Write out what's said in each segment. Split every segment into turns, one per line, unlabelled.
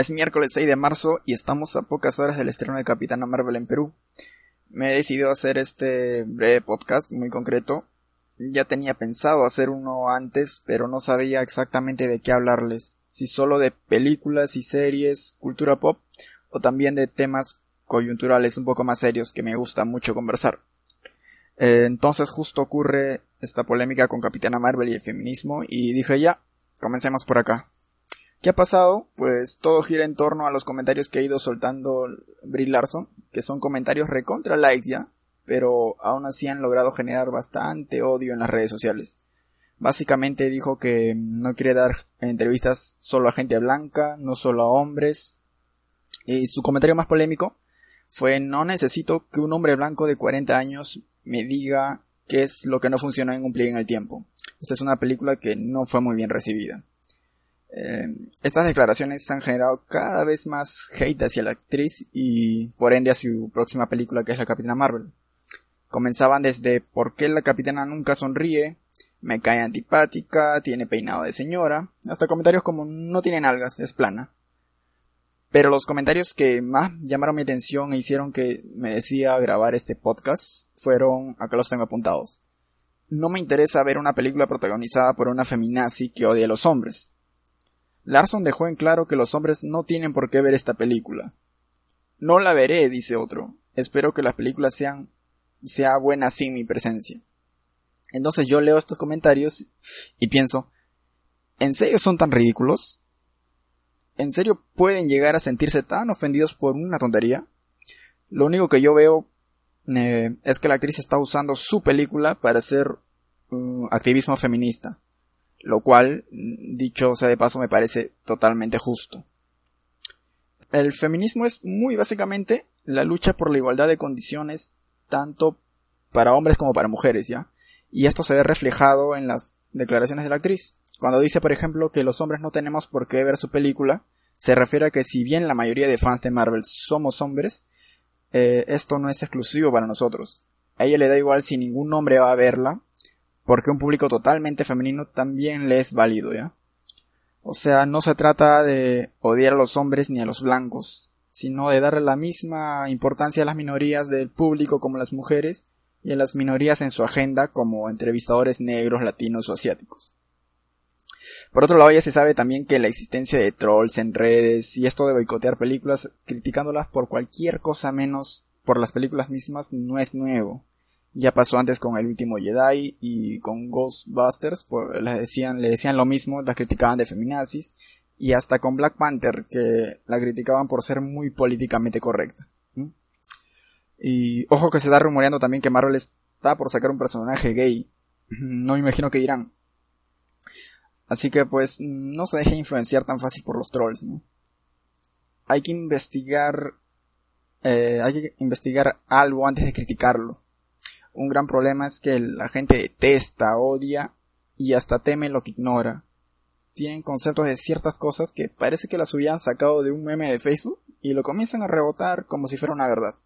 Es miércoles 6 de marzo y estamos a pocas horas del estreno de Capitana Marvel en Perú. Me he decidido hacer este breve podcast muy concreto. Ya tenía pensado hacer uno antes, pero no sabía exactamente de qué hablarles. Si solo de películas y series, cultura pop, o también de temas coyunturales un poco más serios que me gusta mucho conversar. Eh, entonces justo ocurre esta polémica con Capitana Marvel y el feminismo y dije ya, comencemos por acá. ¿Qué ha pasado? Pues todo gira en torno a los comentarios que ha ido soltando Brie Larson, que son comentarios recontra light ya, pero aún así han logrado generar bastante odio en las redes sociales. Básicamente dijo que no quiere dar entrevistas solo a gente blanca, no solo a hombres. Y su comentario más polémico fue no necesito que un hombre blanco de 40 años me diga qué es lo que no funcionó en un pliegue en el tiempo. Esta es una película que no fue muy bien recibida. Eh, estas declaraciones han generado cada vez más hate hacia la actriz y por ende a su próxima película que es la Capitana Marvel. Comenzaban desde ¿por qué la capitana nunca sonríe? Me cae antipática, tiene peinado de señora, hasta comentarios como no tiene algas, es plana. Pero los comentarios que más llamaron mi atención e hicieron que me decía grabar este podcast fueron, acá los tengo apuntados. No me interesa ver una película protagonizada por una feminazi que odia a los hombres. Larson dejó en claro que los hombres no tienen por qué ver esta película. No la veré, dice otro. Espero que las películas sean sea buena sin mi presencia. Entonces yo leo estos comentarios y pienso, ¿en serio son tan ridículos? ¿En serio pueden llegar a sentirse tan ofendidos por una tontería? Lo único que yo veo eh, es que la actriz está usando su película para hacer activismo feminista lo cual, dicho sea de paso, me parece totalmente justo. El feminismo es muy básicamente la lucha por la igualdad de condiciones tanto para hombres como para mujeres, ¿ya? Y esto se ve reflejado en las declaraciones de la actriz. Cuando dice, por ejemplo, que los hombres no tenemos por qué ver su película, se refiere a que si bien la mayoría de fans de Marvel somos hombres, eh, esto no es exclusivo para nosotros. A ella le da igual si ningún hombre va a verla, porque un público totalmente femenino también le es válido, ¿ya? O sea, no se trata de odiar a los hombres ni a los blancos, sino de darle la misma importancia a las minorías del público como las mujeres y a las minorías en su agenda como entrevistadores negros, latinos o asiáticos. Por otro lado, ya se sabe también que la existencia de trolls en redes y esto de boicotear películas criticándolas por cualquier cosa menos por las películas mismas no es nuevo. Ya pasó antes con el último Jedi y con Ghostbusters, pues, le decían, le decían lo mismo, la criticaban de feminazis, y hasta con Black Panther, que la criticaban por ser muy políticamente correcta. Y ojo que se está rumoreando también que Marvel está por sacar un personaje gay. No me imagino que dirán. Así que pues no se deje influenciar tan fácil por los trolls, ¿no? Hay que investigar, eh, hay que investigar algo antes de criticarlo. Un gran problema es que la gente detesta, odia y hasta teme lo que ignora. Tienen conceptos de ciertas cosas que parece que las hubieran sacado de un meme de Facebook y lo comienzan a rebotar como si fuera una verdad.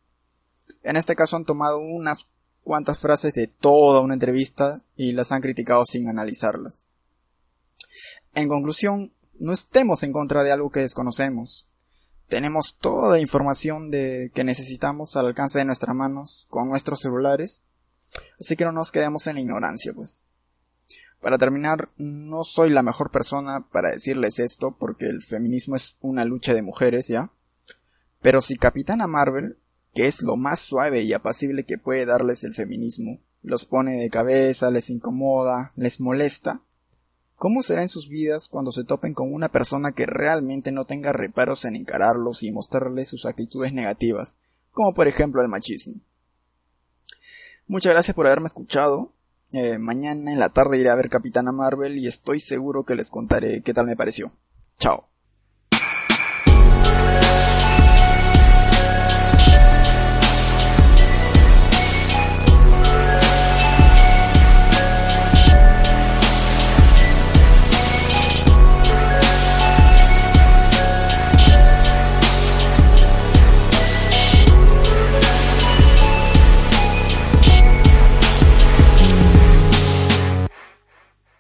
En este caso han tomado unas cuantas frases de toda una entrevista y las han criticado sin analizarlas. En conclusión, no estemos en contra de algo que desconocemos. Tenemos toda la información de que necesitamos al alcance de nuestras manos con nuestros celulares Así que no nos quedemos en la ignorancia, pues. Para terminar, no soy la mejor persona para decirles esto porque el feminismo es una lucha de mujeres, ¿ya? Pero si Capitana Marvel, que es lo más suave y apacible que puede darles el feminismo, los pone de cabeza, les incomoda, les molesta, ¿cómo será en sus vidas cuando se topen con una persona que realmente no tenga reparos en encararlos y mostrarles sus actitudes negativas, como por ejemplo el machismo? Muchas gracias por haberme escuchado. Eh, mañana en la tarde iré a ver Capitana Marvel y estoy seguro que les contaré qué tal me pareció. Chao.